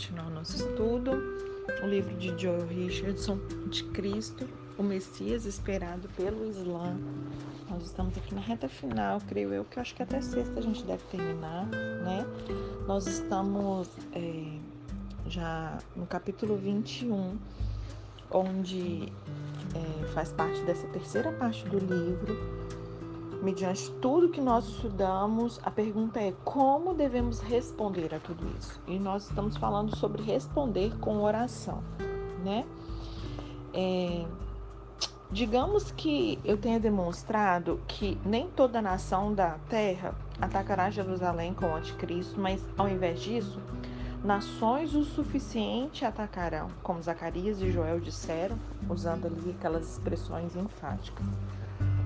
continuar nosso estudo. O livro de Joel Richardson, de Cristo, o Messias esperado pelo Islã. Nós estamos aqui na reta final, creio eu, que eu acho que até sexta a gente deve terminar, né? Nós estamos é, já no capítulo 21, onde é, faz parte dessa terceira parte do livro mediante tudo que nós estudamos, a pergunta é como devemos responder a tudo isso. E nós estamos falando sobre responder com oração, né? É, digamos que eu tenha demonstrado que nem toda nação da terra atacará Jerusalém com o anticristo, mas ao invés disso, nações o suficiente atacarão, como Zacarias e Joel disseram, usando ali aquelas expressões enfáticas.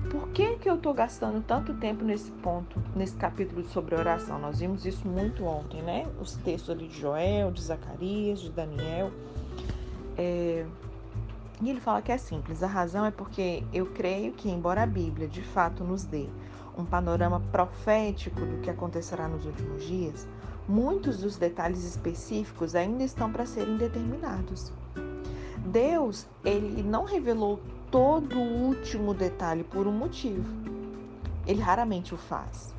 Por que, que eu estou gastando tanto tempo nesse ponto, nesse capítulo sobre oração? Nós vimos isso muito ontem, né? Os textos ali de Joel, de Zacarias, de Daniel. É... E ele fala que é simples. A razão é porque eu creio que, embora a Bíblia de fato nos dê um panorama profético do que acontecerá nos últimos dias, muitos dos detalhes específicos ainda estão para serem determinados. Deus, ele não revelou todo o último detalhe por um motivo. Ele raramente o faz.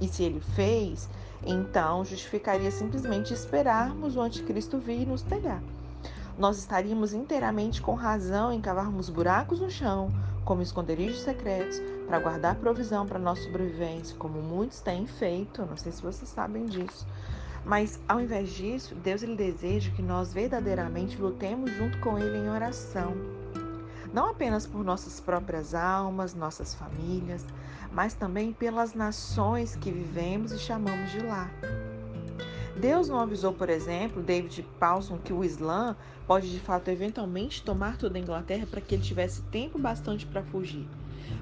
E se ele fez, então justificaria simplesmente esperarmos o anticristo vir e nos pegar. Nós estaríamos inteiramente com razão em cavarmos buracos no chão, como esconderijos secretos, para guardar provisão para nossa sobrevivência, como muitos têm feito. Não sei se vocês sabem disso. Mas ao invés disso, Deus ele deseja que nós verdadeiramente lutemos junto com ele em oração não apenas por nossas próprias almas, nossas famílias, mas também pelas nações que vivemos e chamamos de lá. Deus não avisou, por exemplo, David Paulson que o Islã pode de fato eventualmente tomar toda a Inglaterra para que ele tivesse tempo bastante para fugir,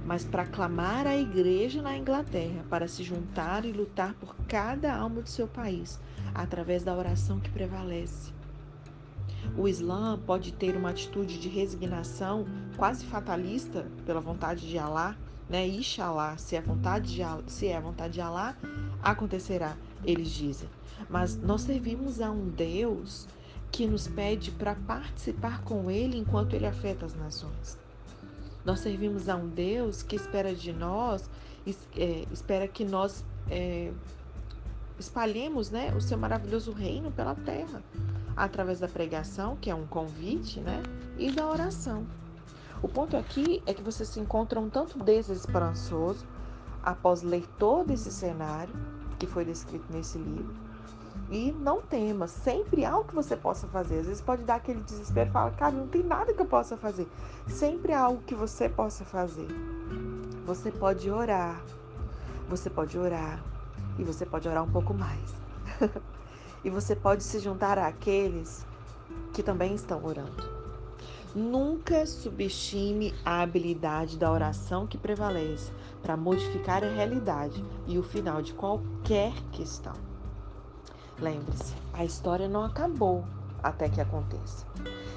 mas para clamar à igreja na Inglaterra para se juntar e lutar por cada alma do seu país, através da oração que prevalece. O Islã pode ter uma atitude de resignação quase fatalista pela vontade de Alá, né? Inshallah, se é vontade de Allah, se é a vontade de Alá, acontecerá, eles dizem. Mas nós servimos a um Deus que nos pede para participar com ele enquanto ele afeta as nações. Nós servimos a um Deus que espera de nós, é, espera que nós é, espalhemos né, o seu maravilhoso reino pela terra através da pregação, que é um convite, né? E da oração. O ponto aqui é que você se encontra um tanto desesperançoso após ler todo esse cenário que foi descrito nesse livro. E não tema, sempre há algo que você possa fazer. Às vezes pode dar aquele desespero e falar, cara, não tem nada que eu possa fazer. Sempre há algo que você possa fazer. Você pode orar, você pode orar e você pode orar um pouco mais. e você pode se juntar àqueles que também estão orando. Nunca subestime a habilidade da oração que prevalece para modificar a realidade e o final de qualquer questão. Lembre-se, a história não acabou até que aconteça.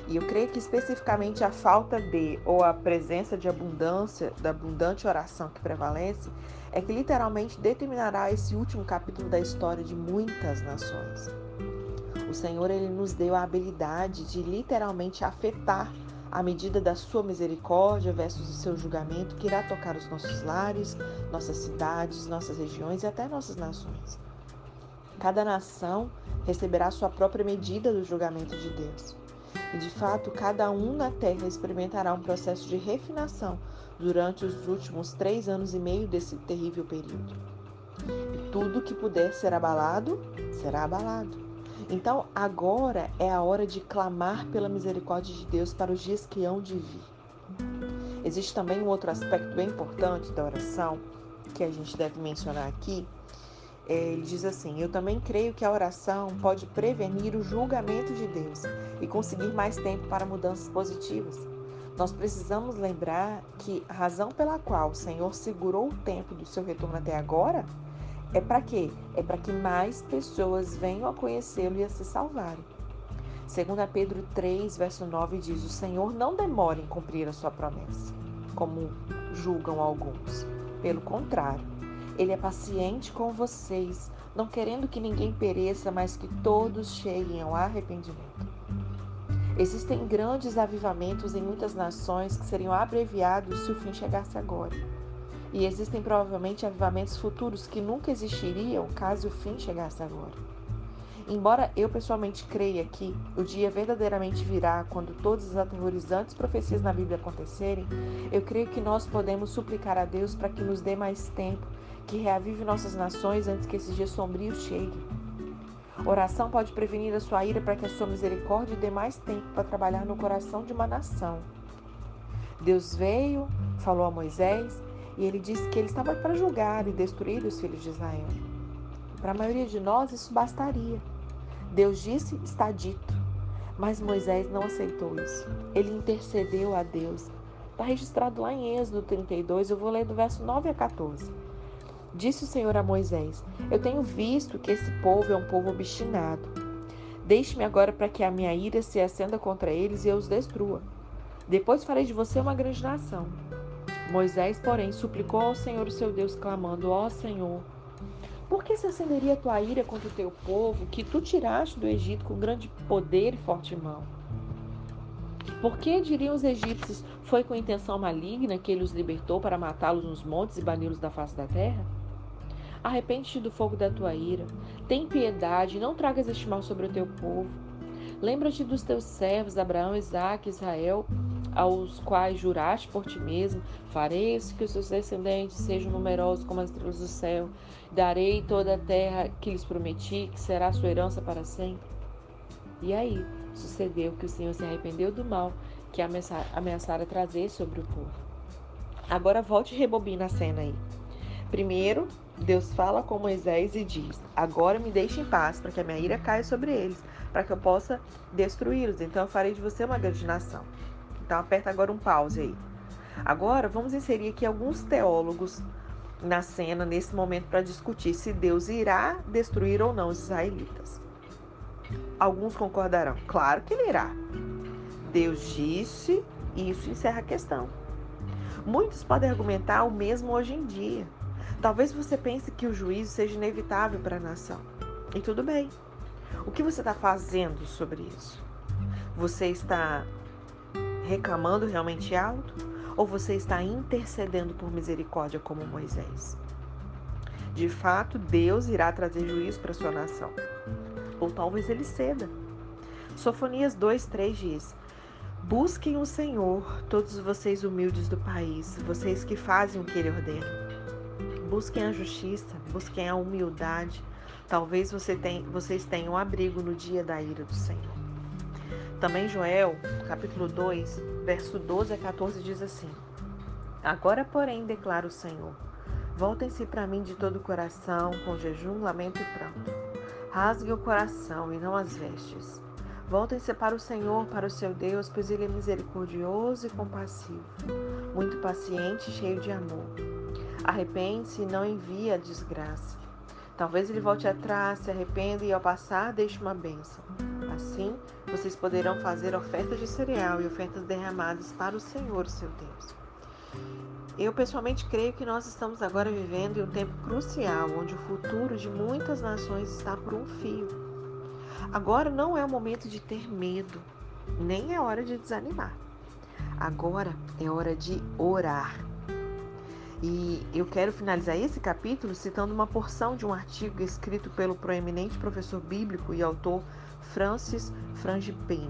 E eu creio que especificamente a falta de ou a presença de abundância, da abundante oração que prevalece, é que literalmente determinará esse último capítulo da história de muitas nações. O Senhor ele nos deu a habilidade de literalmente afetar a medida da sua misericórdia versus o seu julgamento que irá tocar os nossos lares, nossas cidades, nossas regiões e até nossas nações. Cada nação receberá sua própria medida do julgamento de Deus. E de fato, cada um na terra experimentará um processo de refinação durante os últimos três anos e meio desse terrível período. E tudo que puder ser abalado, será abalado. Então, agora é a hora de clamar pela misericórdia de Deus para os dias que hão de vir. Existe também um outro aspecto bem importante da oração que a gente deve mencionar aqui. Ele diz assim: Eu também creio que a oração pode prevenir o julgamento de Deus e conseguir mais tempo para mudanças positivas. Nós precisamos lembrar que a razão pela qual o Senhor segurou o tempo do seu retorno até agora é para quê? É para que mais pessoas venham a conhecê-lo e a se salvarem. Segundo Pedro 3, verso 9 diz: "O Senhor não demora em cumprir a sua promessa, como julgam alguns. Pelo contrário, Ele é paciente com vocês, não querendo que ninguém pereça, mas que todos cheguem ao arrependimento. Existem grandes avivamentos em muitas nações que seriam abreviados se o fim chegasse agora. E existem provavelmente avivamentos futuros que nunca existiriam caso o fim chegasse agora. Embora eu pessoalmente creia que o dia verdadeiramente virá quando todas as aterrorizantes profecias na Bíblia acontecerem, eu creio que nós podemos suplicar a Deus para que nos dê mais tempo, que reavive nossas nações antes que esse dia sombrio chegue. Oração pode prevenir a sua ira para que a sua misericórdia dê mais tempo para trabalhar no coração de uma nação. Deus veio, falou a Moisés, e ele disse que ele estava para julgar e destruir os filhos de Israel. Para a maioria de nós, isso bastaria. Deus disse, está dito. Mas Moisés não aceitou isso. Ele intercedeu a Deus. Está registrado lá em Êxodo 32, eu vou ler do verso 9 a 14. Disse o Senhor a Moisés: Eu tenho visto que esse povo é um povo obstinado. Deixe-me agora para que a minha ira se acenda contra eles e eu os destrua. Depois farei de você uma grande nação. Moisés, porém, suplicou ao Senhor o seu Deus, clamando: Ó Senhor, por que se acenderia a tua ira contra o teu povo, que tu tiraste do Egito com grande poder e forte mão? Por que diriam os egípcios, foi com intenção maligna que ele os libertou para matá-los nos montes e bani-los da face da terra? Arrepende-te do fogo da tua ira, tem piedade, não tragas este mal sobre o teu povo. Lembra-te dos teus servos, Abraão, Isaque, Israel, aos quais juraste por ti mesmo, farei que os seus descendentes sejam numerosos como as estrelas do céu, darei toda a terra que lhes prometi, que será sua herança para sempre. E aí, sucedeu que o Senhor se arrependeu do mal que ameaçara trazer sobre o povo. Agora volte e rebobina a cena aí. Primeiro, Deus fala com Moisés e diz: Agora me deixe em paz, para que a minha ira caia sobre eles, para que eu possa destruí-los. Então eu farei de você uma grande nação. Então aperta agora um pause aí. Agora vamos inserir aqui alguns teólogos na cena nesse momento para discutir se Deus irá destruir ou não os israelitas. Alguns concordarão, claro que ele irá. Deus disse e isso encerra a questão. Muitos podem argumentar o mesmo hoje em dia. Talvez você pense que o juízo seja inevitável para a nação. E tudo bem. O que você está fazendo sobre isso? Você está reclamando realmente alto? Ou você está intercedendo por misericórdia como Moisés? De fato, Deus irá trazer juízo para sua nação. Ou talvez ele ceda. Sofonias 2,3 diz: Busquem o Senhor, todos vocês humildes do país, vocês que fazem o que ele ordena. Busquem a justiça, busquem a humildade. Talvez você tem, vocês tenham abrigo no dia da ira do Senhor. Também Joel, capítulo 2, verso 12 a 14 diz assim: Agora, porém, declara o Senhor: Voltem-se para mim de todo o coração, com jejum, lamento e pranto. Rasguem o coração e não as vestes. Voltem-se para o Senhor, para o seu Deus, pois ele é misericordioso e compassivo, muito paciente e cheio de amor. Arrepende-se e não envia a desgraça. Talvez ele volte atrás, se arrependa e ao passar deixe uma bênção. Assim, vocês poderão fazer ofertas de cereal e ofertas derramadas para o Senhor, seu Deus. Eu pessoalmente creio que nós estamos agora vivendo em um tempo crucial, onde o futuro de muitas nações está por um fio. Agora não é o momento de ter medo, nem é hora de desanimar. Agora é hora de orar. E eu quero finalizar esse capítulo citando uma porção de um artigo escrito pelo proeminente professor bíblico e autor Francis Frangipane.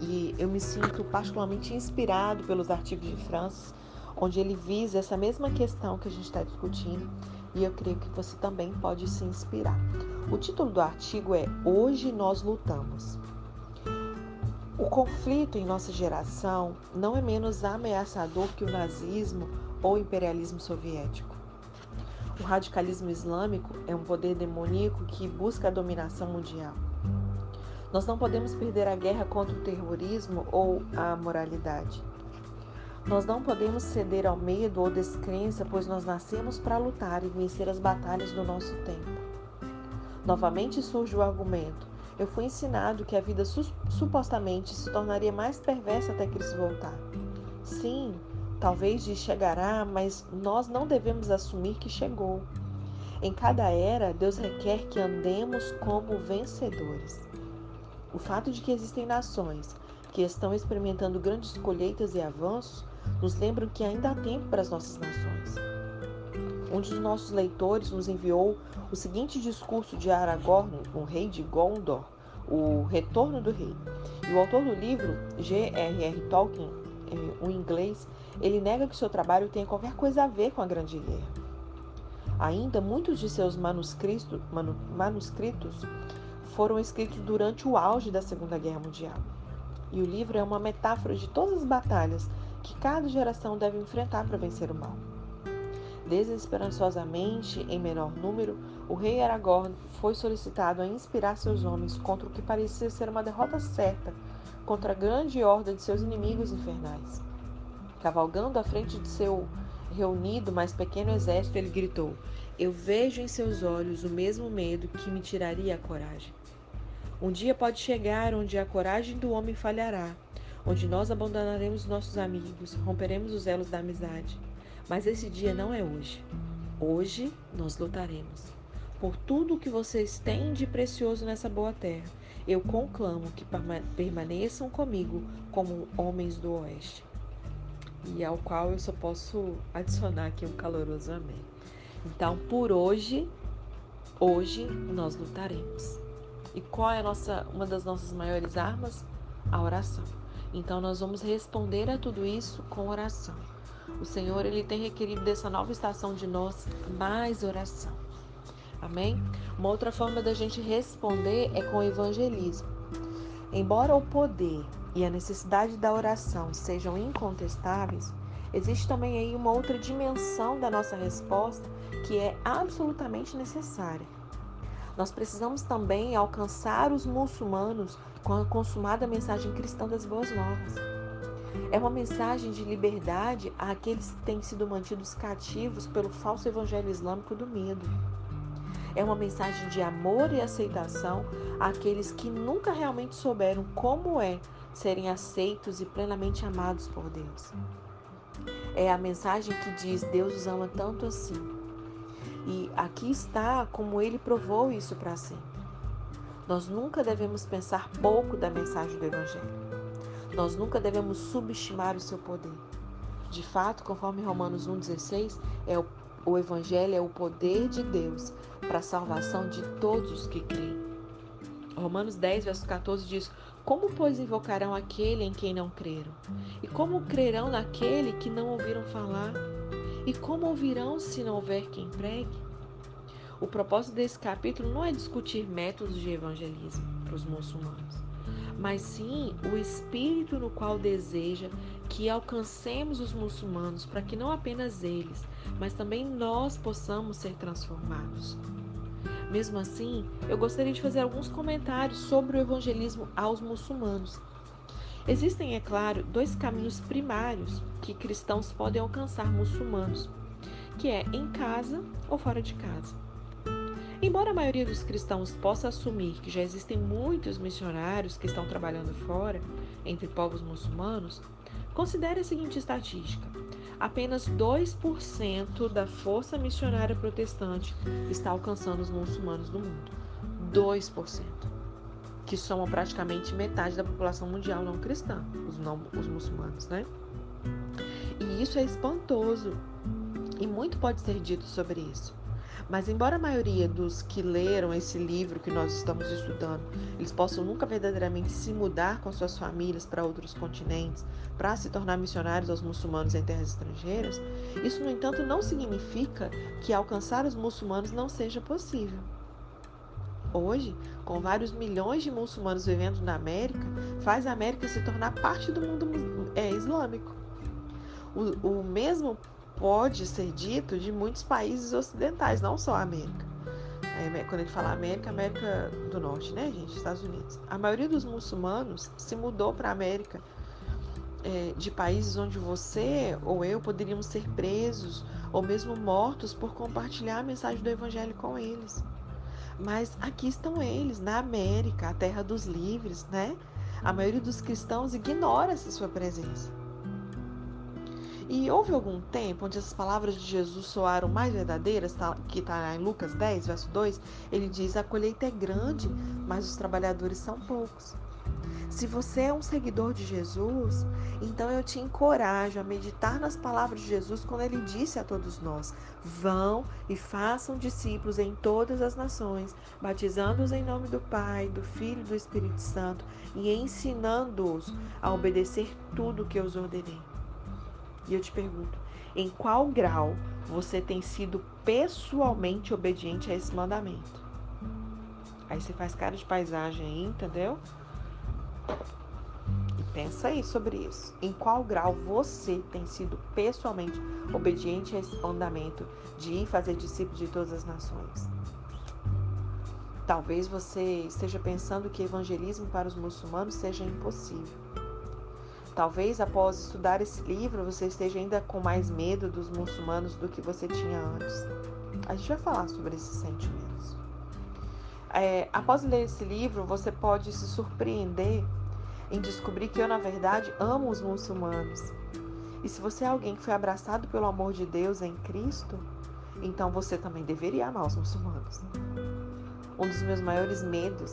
E eu me sinto particularmente inspirado pelos artigos de Francis, onde ele visa essa mesma questão que a gente está discutindo, e eu creio que você também pode se inspirar. O título do artigo é Hoje Nós Lutamos. O conflito em nossa geração não é menos ameaçador que o nazismo ou imperialismo soviético. O radicalismo islâmico é um poder demoníaco que busca a dominação mundial. Nós não podemos perder a guerra contra o terrorismo ou a moralidade. Nós não podemos ceder ao medo ou descrença, pois nós nascemos para lutar e vencer as batalhas do nosso tempo. Novamente surge o argumento: eu fui ensinado que a vida su supostamente se tornaria mais perversa até Cristo voltar. Sim, Talvez chegará, mas nós não devemos assumir que chegou. Em cada era, Deus requer que andemos como vencedores. O fato de que existem nações que estão experimentando grandes colheitas e avanços nos lembram que ainda há tempo para as nossas nações. Um dos nossos leitores nos enviou o seguinte discurso de Aragorn, o rei de Gondor, o Retorno do Rei. E o autor do livro, G.R.R. Tolkien, o inglês, ele nega que seu trabalho tenha qualquer coisa a ver com a Grande Guerra. Ainda muitos de seus manuscritos, manuscritos foram escritos durante o auge da Segunda Guerra Mundial. E o livro é uma metáfora de todas as batalhas que cada geração deve enfrentar para vencer o mal. Desesperançosamente, em menor número, o rei Aragorn foi solicitado a inspirar seus homens contra o que parecia ser uma derrota certa contra a grande horda de seus inimigos infernais. Cavalgando à frente de seu reunido, mais pequeno exército, ele gritou: Eu vejo em seus olhos o mesmo medo que me tiraria a coragem. Um dia pode chegar onde a coragem do homem falhará, onde nós abandonaremos nossos amigos, romperemos os elos da amizade. Mas esse dia não é hoje. Hoje nós lutaremos. Por tudo o que vocês têm de precioso nessa boa terra, eu conclamo que permaneçam comigo como homens do oeste. E ao qual eu só posso adicionar aqui um caloroso amém. Então, por hoje, hoje nós lutaremos. E qual é nossa, uma das nossas maiores armas? A oração. Então nós vamos responder a tudo isso com oração. O Senhor ele tem requerido dessa nova estação de nós mais oração. Amém? Uma outra forma da gente responder é com o evangelismo. Embora o poder e a necessidade da oração sejam incontestáveis, existe também aí uma outra dimensão da nossa resposta que é absolutamente necessária. Nós precisamos também alcançar os muçulmanos com a consumada mensagem cristã das boas novas. É uma mensagem de liberdade àqueles que têm sido mantidos cativos pelo falso evangelho islâmico do medo. É uma mensagem de amor e aceitação àqueles que nunca realmente souberam como é serem aceitos e plenamente amados por Deus. É a mensagem que diz: Deus os ama tanto assim e aqui está como ele provou isso para sempre. Nós nunca devemos pensar pouco da mensagem do Evangelho. Nós nunca devemos subestimar o seu poder. De fato, conforme Romanos 1,16, é o, o Evangelho é o poder de Deus para a salvação de todos os que creem. Romanos 10, verso 14 diz: Como, pois, invocarão aquele em quem não creram? E como crerão naquele que não ouviram falar? E como ouvirão se não houver quem pregue? O propósito desse capítulo não é discutir métodos de evangelismo para os muçulmanos, mas sim o espírito no qual deseja que alcancemos os muçulmanos para que não apenas eles, mas também nós possamos ser transformados. Mesmo assim, eu gostaria de fazer alguns comentários sobre o evangelismo aos muçulmanos Existem, é claro, dois caminhos primários que cristãos podem alcançar muçulmanos, que é em casa ou fora de casa. Embora a maioria dos cristãos possa assumir que já existem muitos missionários que estão trabalhando fora, entre povos muçulmanos, considere a seguinte estatística: apenas 2% da força missionária protestante está alcançando os muçulmanos do mundo. 2% que somam praticamente metade da população mundial não cristã, os, não, os muçulmanos, né? E isso é espantoso. E muito pode ser dito sobre isso. Mas, embora a maioria dos que leram esse livro que nós estamos estudando, eles possam nunca verdadeiramente se mudar com suas famílias para outros continentes, para se tornar missionários aos muçulmanos em terras estrangeiras, isso, no entanto, não significa que alcançar os muçulmanos não seja possível. Hoje, com vários milhões de muçulmanos vivendo na América, faz a América se tornar parte do mundo é, islâmico. O, o mesmo pode ser dito de muitos países ocidentais, não só a América. Quando gente fala América, América do Norte, né, gente? Estados Unidos. A maioria dos muçulmanos se mudou para a América é, de países onde você ou eu poderíamos ser presos ou mesmo mortos por compartilhar a mensagem do Evangelho com eles. Mas aqui estão eles, na América, a terra dos livres, né? A maioria dos cristãos ignora essa sua presença. E houve algum tempo onde as palavras de Jesus soaram mais verdadeiras, tá, que está em Lucas 10, verso 2, ele diz: A colheita é grande, mas os trabalhadores são poucos. Se você é um seguidor de Jesus, então eu te encorajo a meditar nas palavras de Jesus quando ele disse a todos nós: Vão e façam discípulos em todas as nações, batizando-os em nome do Pai, do Filho e do Espírito Santo e ensinando-os a obedecer tudo o que eu os ordenei. E eu te pergunto: em qual grau você tem sido pessoalmente obediente a esse mandamento? Aí você faz cara de paisagem aí, entendeu? E pensa aí sobre isso. Em qual grau você tem sido pessoalmente obediente a esse mandamento de ir fazer discípulos de todas as nações? Talvez você esteja pensando que evangelismo para os muçulmanos seja impossível. Talvez após estudar esse livro você esteja ainda com mais medo dos muçulmanos do que você tinha antes. A gente vai falar sobre esses sentimentos. É, após ler esse livro, você pode se surpreender em descobrir que eu, na verdade, amo os muçulmanos. E se você é alguém que foi abraçado pelo amor de Deus em Cristo, então você também deveria amar os muçulmanos. Um dos meus maiores medos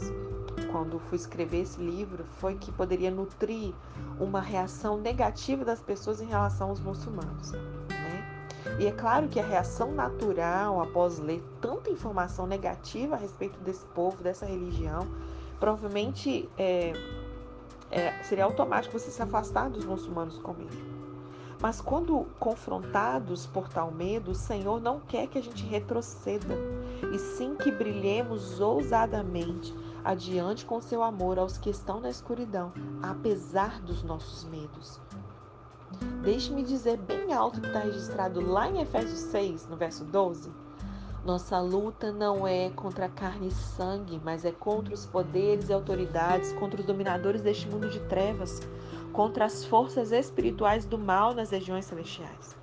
quando fui escrever esse livro foi que poderia nutrir uma reação negativa das pessoas em relação aos muçulmanos. Né? E é claro que a reação natural após ler tanta informação negativa a respeito desse povo, dessa religião, provavelmente é, é, seria automático você se afastar dos muçulmanos comigo. Mas quando confrontados por tal medo, o Senhor não quer que a gente retroceda, e sim que brilhemos ousadamente adiante com seu amor aos que estão na escuridão, apesar dos nossos medos. Deixe-me dizer bem alto que está registrado lá em Efésios 6, no verso 12. Nossa luta não é contra carne e sangue, mas é contra os poderes e autoridades, contra os dominadores deste mundo de trevas, contra as forças espirituais do mal nas regiões celestiais.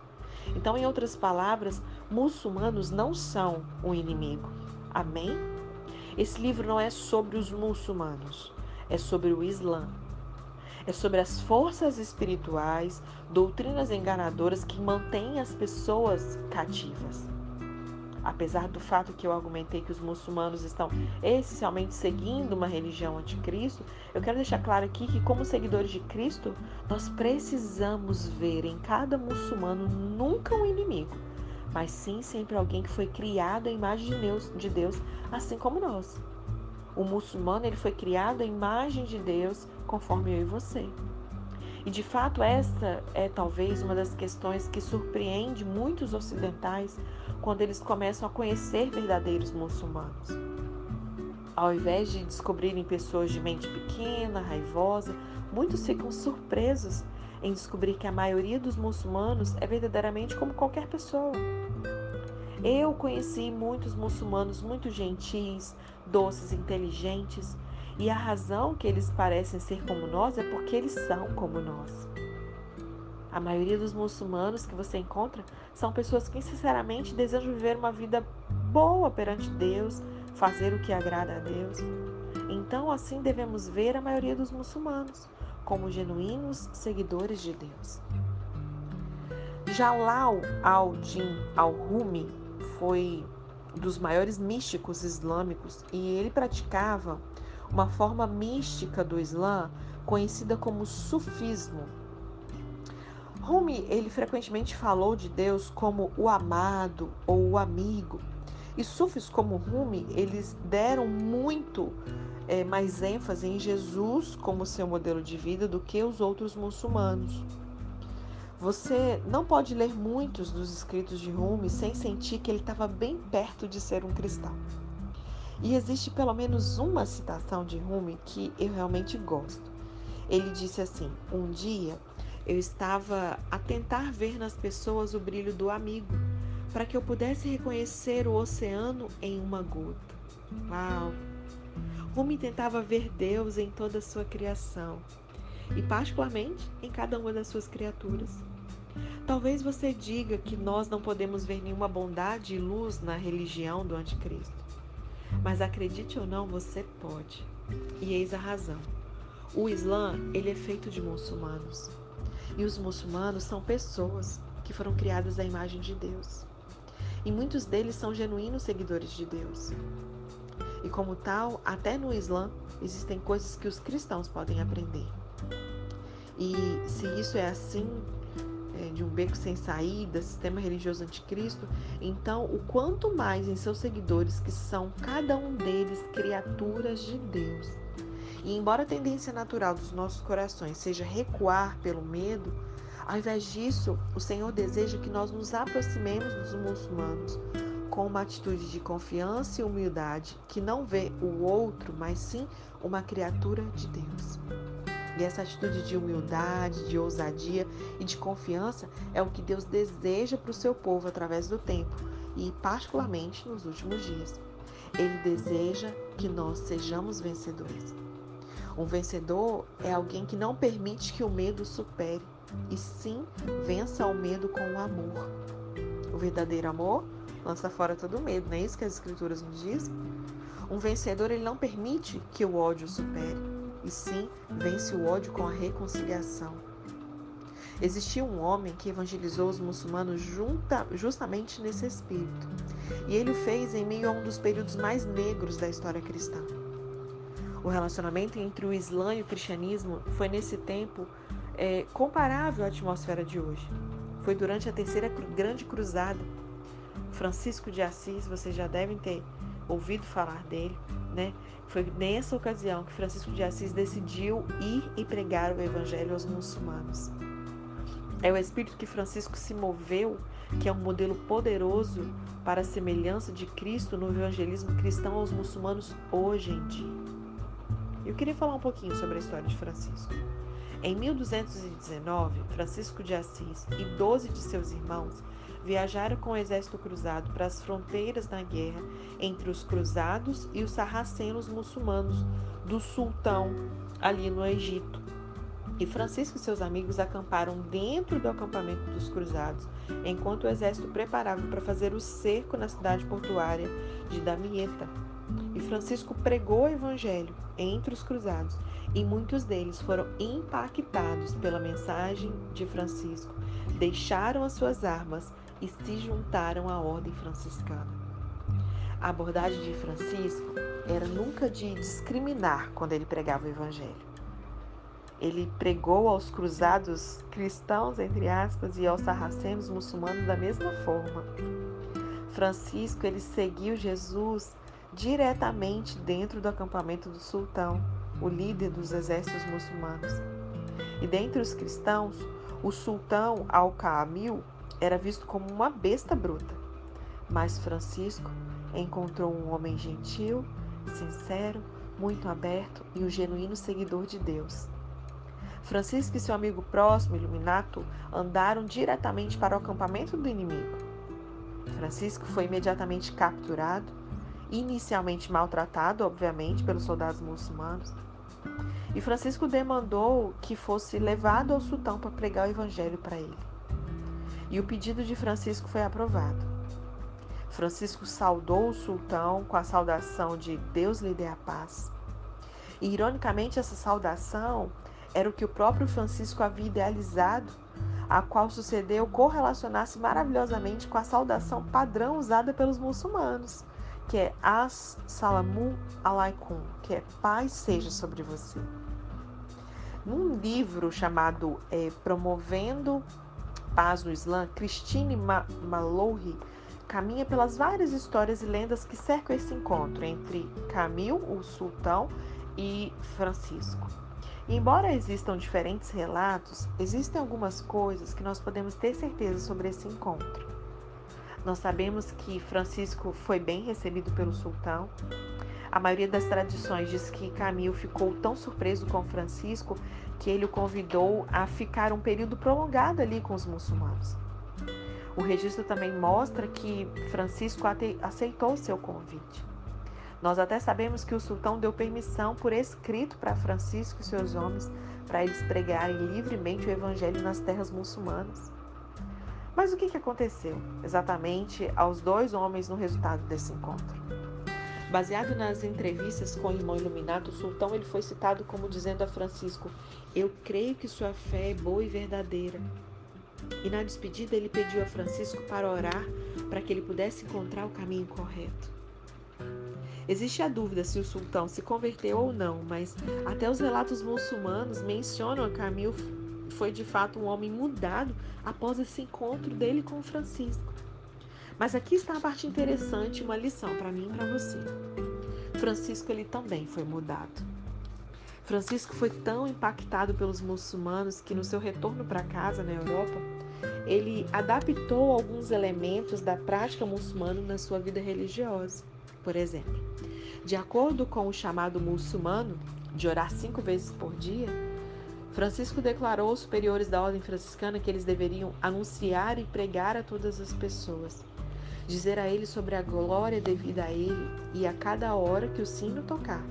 Então, em outras palavras, muçulmanos não são o inimigo. Amém? Esse livro não é sobre os muçulmanos, é sobre o Islã. É sobre as forças espirituais, doutrinas enganadoras que mantêm as pessoas cativas. Apesar do fato que eu argumentei que os muçulmanos estão essencialmente seguindo uma religião anticristo, eu quero deixar claro aqui que, como seguidores de Cristo, nós precisamos ver em cada muçulmano nunca um inimigo, mas sim sempre alguém que foi criado à imagem de Deus, de Deus assim como nós. O muçulmano ele foi criado à imagem de Deus, conforme eu e você. E de fato, esta é talvez uma das questões que surpreende muitos ocidentais quando eles começam a conhecer verdadeiros muçulmanos. Ao invés de descobrirem pessoas de mente pequena, raivosa, muitos ficam surpresos em descobrir que a maioria dos muçulmanos é verdadeiramente como qualquer pessoa. Eu conheci muitos muçulmanos muito gentis, doces, inteligentes, e a razão que eles parecem ser como nós é porque eles são como nós. A maioria dos muçulmanos que você encontra são pessoas que sinceramente desejam viver uma vida boa perante Deus, fazer o que agrada a Deus. Então, assim devemos ver a maioria dos muçulmanos como genuínos seguidores de Deus. Jalal al-Din al-Rumi foi dos maiores místicos islâmicos e ele praticava uma forma mística do Islã conhecida como sufismo. Rumi, ele frequentemente falou de Deus como o amado ou o amigo. E sufis como Rumi, eles deram muito é, mais ênfase em Jesus como seu modelo de vida do que os outros muçulmanos. Você não pode ler muitos dos escritos de Rumi sem sentir que ele estava bem perto de ser um cristão. E existe pelo menos uma citação de Rumi que eu realmente gosto. Ele disse assim: Um dia eu estava a tentar ver nas pessoas o brilho do amigo, para que eu pudesse reconhecer o oceano em uma gota. Uau! Rumi tentava ver Deus em toda a sua criação e, particularmente, em cada uma das suas criaturas. Talvez você diga que nós não podemos ver nenhuma bondade e luz na religião do Anticristo. Mas acredite ou não, você pode. E eis a razão. O Islã, ele é feito de muçulmanos. E os muçulmanos são pessoas. que foram criadas à imagem de Deus. E muitos deles são genuínos seguidores de Deus. E como tal, até no Islã existem coisas que os cristãos podem aprender. E se isso é assim, é, de um beco sem saída, sistema religioso anticristo, então o quanto mais em seus seguidores, que são cada um deles criaturas de Deus. E embora a tendência natural dos nossos corações seja recuar pelo medo, ao invés disso, o Senhor deseja que nós nos aproximemos dos muçulmanos com uma atitude de confiança e humildade, que não vê o outro, mas sim uma criatura de Deus. E essa atitude de humildade, de ousadia e de confiança é o que Deus deseja para o seu povo através do tempo e, particularmente, nos últimos dias. Ele deseja que nós sejamos vencedores. Um vencedor é alguém que não permite que o medo supere, e sim vença o medo com o amor. O verdadeiro amor lança fora todo medo, não é isso que as escrituras nos dizem? Um vencedor ele não permite que o ódio supere, e sim vence o ódio com a reconciliação. Existia um homem que evangelizou os muçulmanos junta, justamente nesse espírito, e ele o fez em meio a um dos períodos mais negros da história cristã. O relacionamento entre o Islã e o cristianismo foi nesse tempo é, comparável à atmosfera de hoje. Foi durante a terceira grande cruzada. Francisco de Assis, vocês já devem ter ouvido falar dele, né? Foi nessa ocasião que Francisco de Assis decidiu ir e pregar o evangelho aos muçulmanos. É o espírito que Francisco se moveu, que é um modelo poderoso para a semelhança de Cristo no evangelismo cristão aos muçulmanos hoje em dia. Eu queria falar um pouquinho sobre a história de Francisco. Em 1219, Francisco de Assis e doze de seus irmãos viajaram com o exército cruzado para as fronteiras da guerra entre os cruzados e os sarracenos muçulmanos do sultão ali no Egito. E Francisco e seus amigos acamparam dentro do acampamento dos cruzados, enquanto o exército preparava para fazer o cerco na cidade portuária de Damieta. E Francisco pregou o evangelho entre os cruzados e muitos deles foram impactados pela mensagem de Francisco, deixaram as suas armas e se juntaram à ordem franciscana. A abordagem de Francisco era nunca de discriminar quando ele pregava o evangelho. Ele pregou aos cruzados cristãos, entre aspas, e aos sarracenos muçulmanos da mesma forma. Francisco ele seguiu Jesus diretamente dentro do acampamento do sultão o líder dos exércitos muçulmanos. E dentre os cristãos, o sultão Al-Kamil era visto como uma besta bruta. Mas Francisco encontrou um homem gentil, sincero, muito aberto e um genuíno seguidor de Deus. Francisco e seu amigo próximo, Iluminato, andaram diretamente para o acampamento do inimigo. Francisco foi imediatamente capturado, inicialmente maltratado, obviamente, pelos soldados muçulmanos, e Francisco demandou que fosse levado ao sultão para pregar o evangelho para ele. E o pedido de Francisco foi aprovado. Francisco saudou o sultão com a saudação de Deus lhe dê a paz. E, ironicamente, essa saudação era o que o próprio Francisco havia idealizado, a qual sucedeu correlacionar-se maravilhosamente com a saudação padrão usada pelos muçulmanos, que é As-Salamu Alaikum, que é paz seja sobre você. Num livro chamado é, Promovendo Paz no Islã, Christine Malouhi caminha pelas várias histórias e lendas que cercam esse encontro entre Camil, o sultão, e Francisco. Embora existam diferentes relatos, existem algumas coisas que nós podemos ter certeza sobre esse encontro. Nós sabemos que Francisco foi bem recebido pelo sultão. A maioria das tradições diz que Camilo ficou tão surpreso com Francisco que ele o convidou a ficar um período prolongado ali com os muçulmanos. O registro também mostra que Francisco aceitou seu convite. Nós até sabemos que o sultão deu permissão por escrito para Francisco e seus homens para eles pregarem livremente o evangelho nas terras muçulmanas. Mas o que, aconteceu exatamente aos dois homens no resultado desse encontro? Baseado nas entrevistas com o irmão iluminado, o sultão ele foi citado como dizendo a Francisco: Eu creio que sua fé é boa e verdadeira. E na despedida ele pediu a Francisco para orar para que ele pudesse encontrar o caminho correto. Existe a dúvida se o sultão se converteu ou não, mas até os relatos muçulmanos mencionam que Camil foi de fato um homem mudado após esse encontro dele com Francisco. Mas aqui está a parte interessante, uma lição para mim e para você. Francisco ele também foi mudado. Francisco foi tão impactado pelos muçulmanos que no seu retorno para casa na Europa, ele adaptou alguns elementos da prática muçulmana na sua vida religiosa. Por exemplo, de acordo com o chamado muçulmano de orar cinco vezes por dia, Francisco declarou aos superiores da ordem franciscana que eles deveriam anunciar e pregar a todas as pessoas dizer a ele sobre a glória devida a ele e a cada hora que o sino tocar.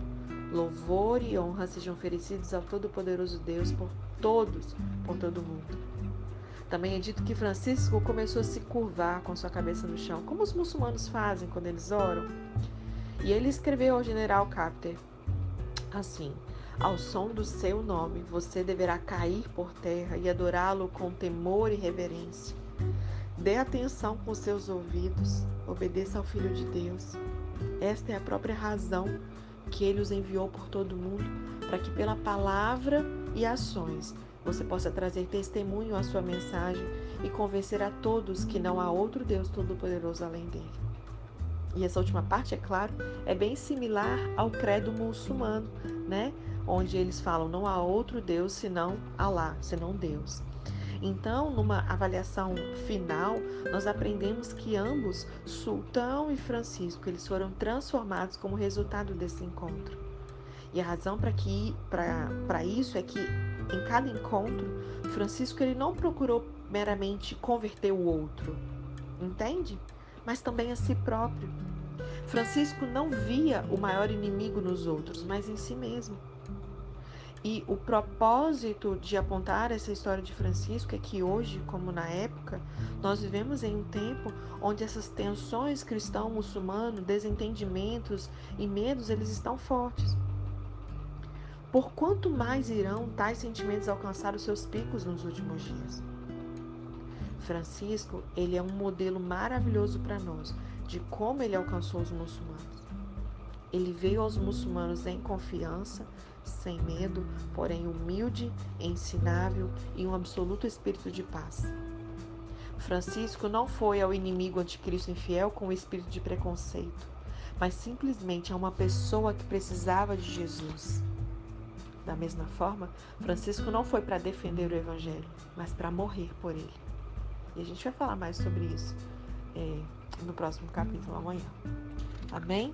Louvor e honra sejam oferecidos ao Todo-Poderoso Deus por todos, por todo mundo. Também é dito que Francisco começou a se curvar com sua cabeça no chão, como os muçulmanos fazem quando eles oram. E ele escreveu ao general Capter assim: Ao som do seu nome, você deverá cair por terra e adorá-lo com temor e reverência. Dê atenção com seus ouvidos, obedeça ao Filho de Deus. Esta é a própria razão que ele os enviou por todo o mundo, para que pela palavra e ações você possa trazer testemunho à sua mensagem e convencer a todos que não há outro Deus todo-poderoso além dele. E essa última parte, é claro, é bem similar ao credo muçulmano, né? Onde eles falam não há outro Deus senão Alá, senão Deus. Então, numa avaliação final, nós aprendemos que ambos, Sultão e Francisco, eles foram transformados como resultado desse encontro. E a razão para isso é que em cada encontro, Francisco ele não procurou meramente converter o outro, entende? Mas também a si próprio. Francisco não via o maior inimigo nos outros, mas em si mesmo. E o propósito de apontar essa história de Francisco é que hoje, como na época, nós vivemos em um tempo onde essas tensões cristão-muçulmano, desentendimentos e medos, eles estão fortes. Por quanto mais irão tais sentimentos alcançar os seus picos nos últimos dias? Francisco, ele é um modelo maravilhoso para nós de como ele alcançou os muçulmanos. Ele veio aos muçulmanos em confiança, sem medo, porém humilde, ensinável e um absoluto espírito de paz. Francisco não foi ao inimigo anticristo infiel com o espírito de preconceito, mas simplesmente a uma pessoa que precisava de Jesus. Da mesma forma, Francisco não foi para defender o Evangelho, mas para morrer por ele. E a gente vai falar mais sobre isso é, no próximo capítulo amanhã. Amém?